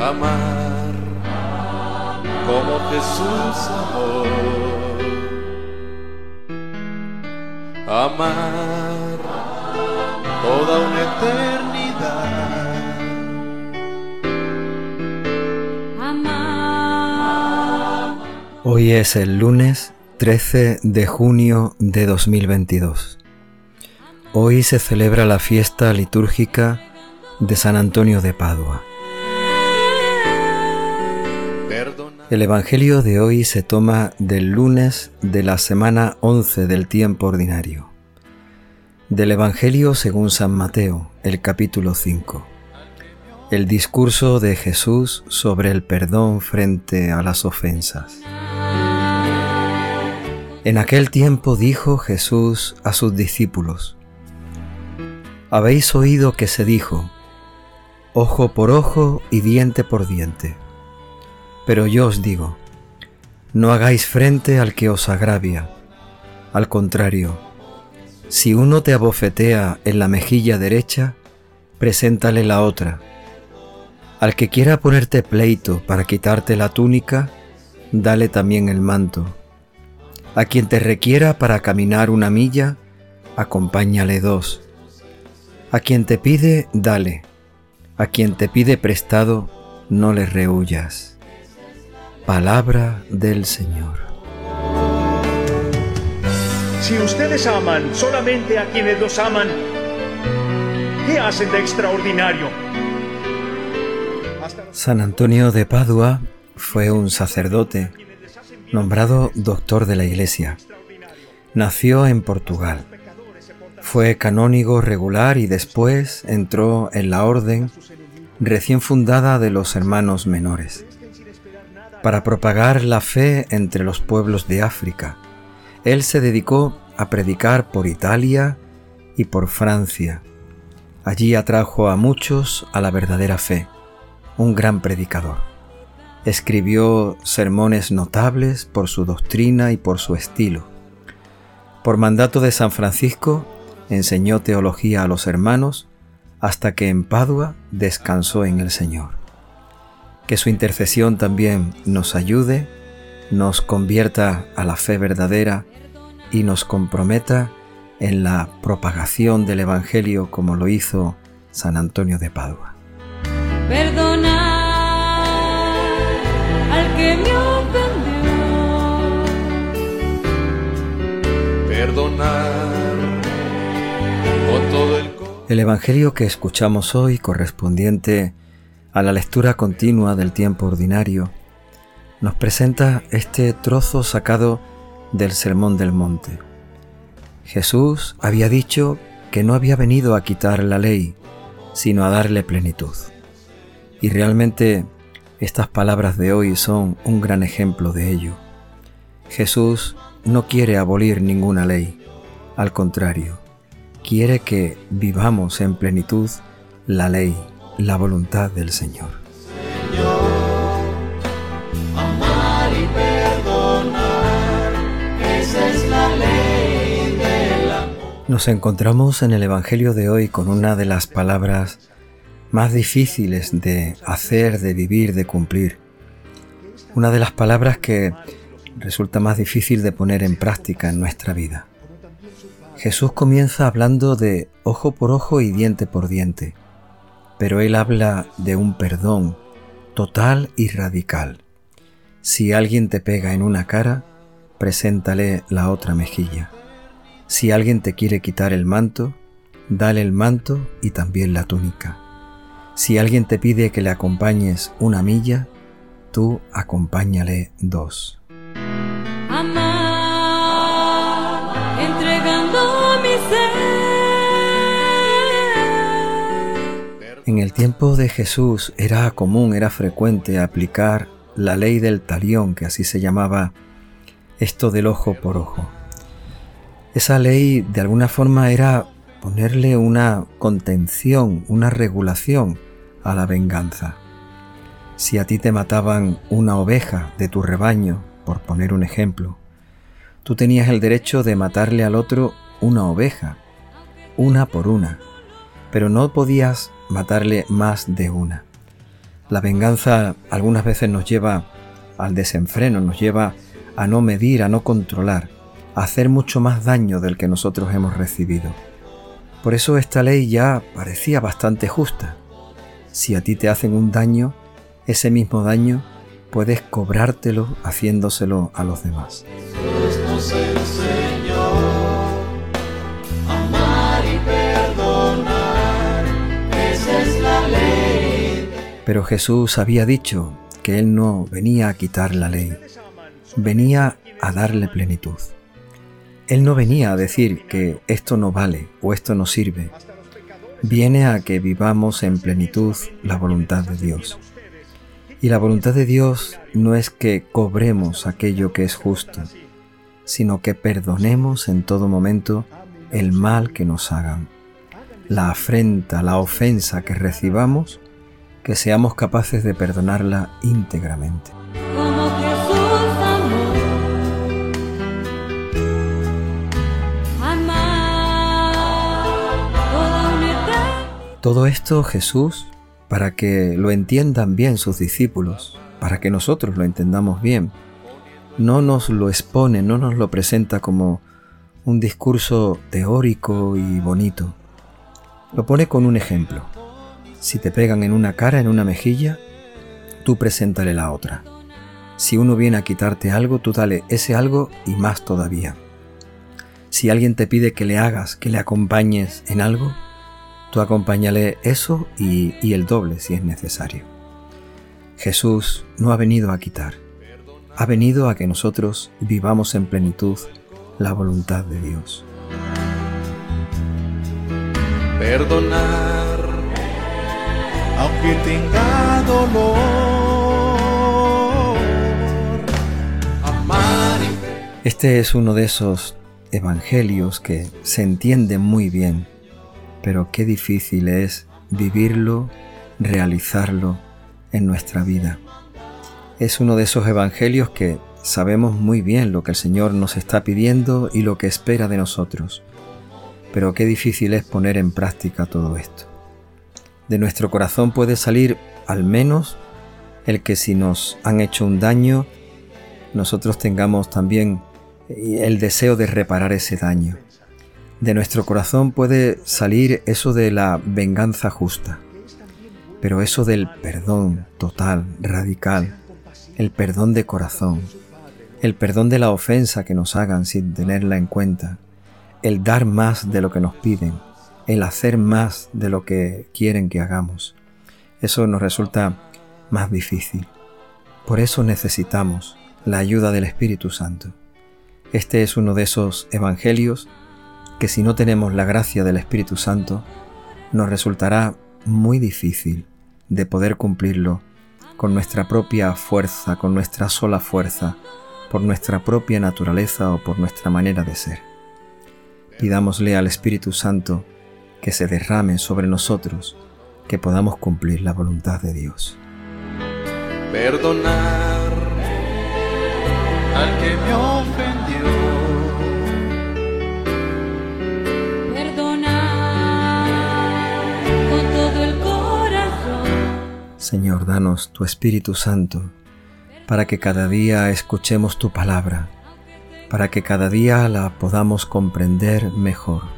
amar como Jesús amó. Amar toda una eternidad. Amar. Hoy es el lunes 13 de junio de 2022. Hoy se celebra la fiesta litúrgica de San Antonio de Padua. El Evangelio de hoy se toma del lunes de la semana 11 del tiempo ordinario. Del Evangelio según San Mateo, el capítulo 5. El discurso de Jesús sobre el perdón frente a las ofensas. En aquel tiempo dijo Jesús a sus discípulos, Habéis oído que se dijo, ojo por ojo y diente por diente. Pero yo os digo, no hagáis frente al que os agravia. Al contrario, si uno te abofetea en la mejilla derecha, preséntale la otra. Al que quiera ponerte pleito para quitarte la túnica, dale también el manto. A quien te requiera para caminar una milla, acompáñale dos. A quien te pide, dale. A quien te pide prestado, no le rehuyas. Palabra del Señor. Si ustedes aman solamente a quienes los aman, ¿qué hacen de extraordinario? San Antonio de Padua fue un sacerdote nombrado doctor de la Iglesia. Nació en Portugal. Fue canónigo regular y después entró en la orden recién fundada de los hermanos menores para propagar la fe entre los pueblos de África. Él se dedicó a predicar por Italia y por Francia. Allí atrajo a muchos a la verdadera fe, un gran predicador. Escribió sermones notables por su doctrina y por su estilo. Por mandato de San Francisco, enseñó teología a los hermanos hasta que en Padua descansó en el Señor. Que su intercesión también nos ayude, nos convierta a la fe verdadera y nos comprometa en la propagación del Evangelio como lo hizo San Antonio de Padua. Perdonar al que me ofendió. perdonar con todo el. El Evangelio que escuchamos hoy, correspondiente a la lectura continua del tiempo ordinario, nos presenta este trozo sacado del Sermón del Monte. Jesús había dicho que no había venido a quitar la ley, sino a darle plenitud. Y realmente estas palabras de hoy son un gran ejemplo de ello. Jesús no quiere abolir ninguna ley, al contrario, quiere que vivamos en plenitud la ley, la voluntad del Señor. Amar y perdonar, esa es la ley del amor. Nos encontramos en el Evangelio de hoy con una de las palabras más difíciles de hacer, de vivir, de cumplir. Una de las palabras que resulta más difícil de poner en práctica en nuestra vida. Jesús comienza hablando de ojo por ojo y diente por diente, pero Él habla de un perdón total y radical. Si alguien te pega en una cara, preséntale la otra mejilla. Si alguien te quiere quitar el manto, dale el manto y también la túnica. Si alguien te pide que le acompañes una milla, tú acompáñale dos. Amar entregando mi ser. En el tiempo de Jesús era común, era frecuente aplicar la ley del talión, que así se llamaba esto del ojo por ojo. Esa ley de alguna forma era ponerle una contención, una regulación a la venganza. Si a ti te mataban una oveja de tu rebaño, por poner un ejemplo, tú tenías el derecho de matarle al otro una oveja, una por una, pero no podías matarle más de una. La venganza algunas veces nos lleva al desenfreno, nos lleva a no medir, a no controlar, a hacer mucho más daño del que nosotros hemos recibido. Por eso esta ley ya parecía bastante justa. Si a ti te hacen un daño, ese mismo daño puedes cobrártelo haciéndoselo a los demás. Pero Jesús había dicho que Él no venía a quitar la ley, venía a darle plenitud. Él no venía a decir que esto no vale o esto no sirve. Viene a que vivamos en plenitud la voluntad de Dios. Y la voluntad de Dios no es que cobremos aquello que es justo, sino que perdonemos en todo momento el mal que nos hagan. La afrenta, la ofensa que recibamos, que seamos capaces de perdonarla íntegramente. como Jesús amó. Amar toda una eternidad. Todo esto Jesús, para que lo entiendan bien sus discípulos, para que nosotros lo entendamos bien, no nos lo expone, no nos lo presenta como un discurso teórico y bonito. Lo pone con un ejemplo. Si te pegan en una cara, en una mejilla, tú preséntale la otra. Si uno viene a quitarte algo, tú dale ese algo y más todavía. Si alguien te pide que le hagas, que le acompañes en algo, tú acompáñale eso y, y el doble si es necesario. Jesús no ha venido a quitar, ha venido a que nosotros vivamos en plenitud la voluntad de Dios. Perdonar, aunque tenga dolor. Amar y Este es uno de esos evangelios que se entienden muy bien, pero qué difícil es vivirlo, realizarlo en nuestra vida. Es uno de esos evangelios que sabemos muy bien lo que el Señor nos está pidiendo y lo que espera de nosotros, pero qué difícil es poner en práctica todo esto. De nuestro corazón puede salir al menos el que si nos han hecho un daño, nosotros tengamos también el deseo de reparar ese daño. De nuestro corazón puede salir eso de la venganza justa, pero eso del perdón total, radical, el perdón de corazón, el perdón de la ofensa que nos hagan sin tenerla en cuenta, el dar más de lo que nos piden, el hacer más de lo que quieren que hagamos. Eso nos resulta más difícil. Por eso necesitamos la ayuda del Espíritu Santo. Este es uno de esos evangelios que si no tenemos la gracia del Espíritu Santo, nos resultará muy difícil de poder cumplirlo con nuestra propia fuerza, con nuestra sola fuerza, por nuestra propia naturaleza o por nuestra manera de ser. Pidámosle al Espíritu Santo que se derrame sobre nosotros, que podamos cumplir la voluntad de Dios. perdonar al que me ofendió. Perdonar con todo el corazón. Señor, danos tu Espíritu Santo para que cada día escuchemos tu palabra, para que cada día la podamos comprender mejor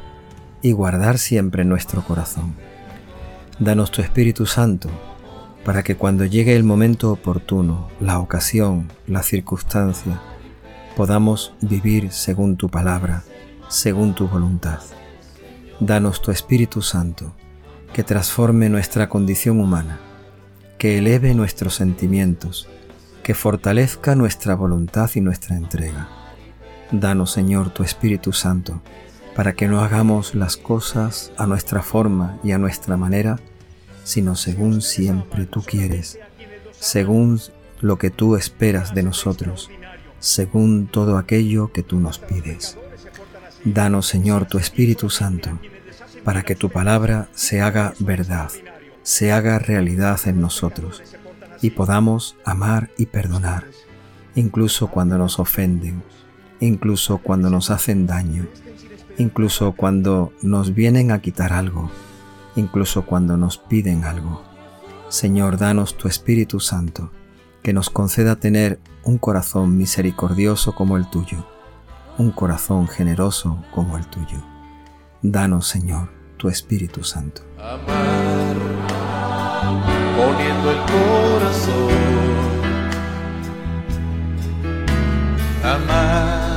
y guardar siempre nuestro corazón. Danos tu Espíritu Santo para que cuando llegue el momento oportuno, la ocasión, la circunstancia, podamos vivir según tu palabra, según tu voluntad. Danos tu Espíritu Santo, que transforme nuestra condición humana, que eleve nuestros sentimientos, que fortalezca nuestra voluntad y nuestra entrega. Danos, Señor, tu Espíritu Santo, para que no hagamos las cosas a nuestra forma y a nuestra manera, sino según siempre tú quieres, según lo que tú esperas de nosotros, según todo aquello que tú nos pides. Danos, Señor, tu Espíritu Santo, para que tu palabra se haga verdad, se haga realidad en nosotros y podamos amar y perdonar, incluso cuando nos ofenden, incluso cuando nos hacen daño, incluso cuando nos vienen a quitar algo, incluso cuando nos piden algo. Señor, danos tu Espíritu Santo, que nos conceda tener un corazón misericordioso como el tuyo, un corazón generoso como el tuyo. Danos, Señor, tu Espíritu Santo. Amar, poniendo el corazón. Amar,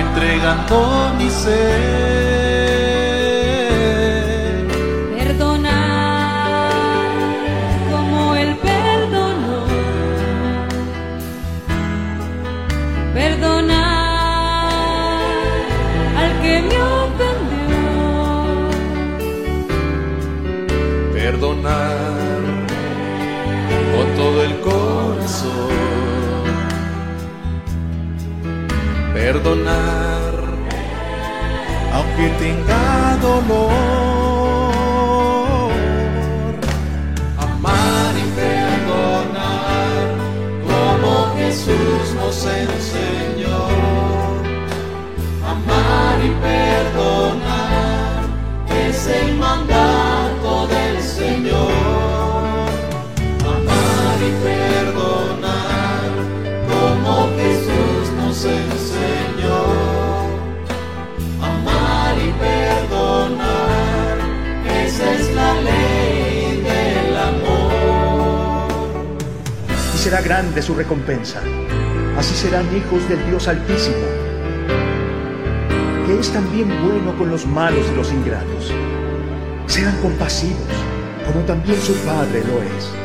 entregando mi ser. Perdonar como Él perdonó. Perdonar al que me ofendió. Perdonar dolor. Amar y perdonar como Jesús nos enseñó. Amar y perdonar es el mandato será grande su recompensa. Así serán hijos del Dios Altísimo, que es también bueno con los malos y los ingratos. Sean compasivos, como también su Padre lo es.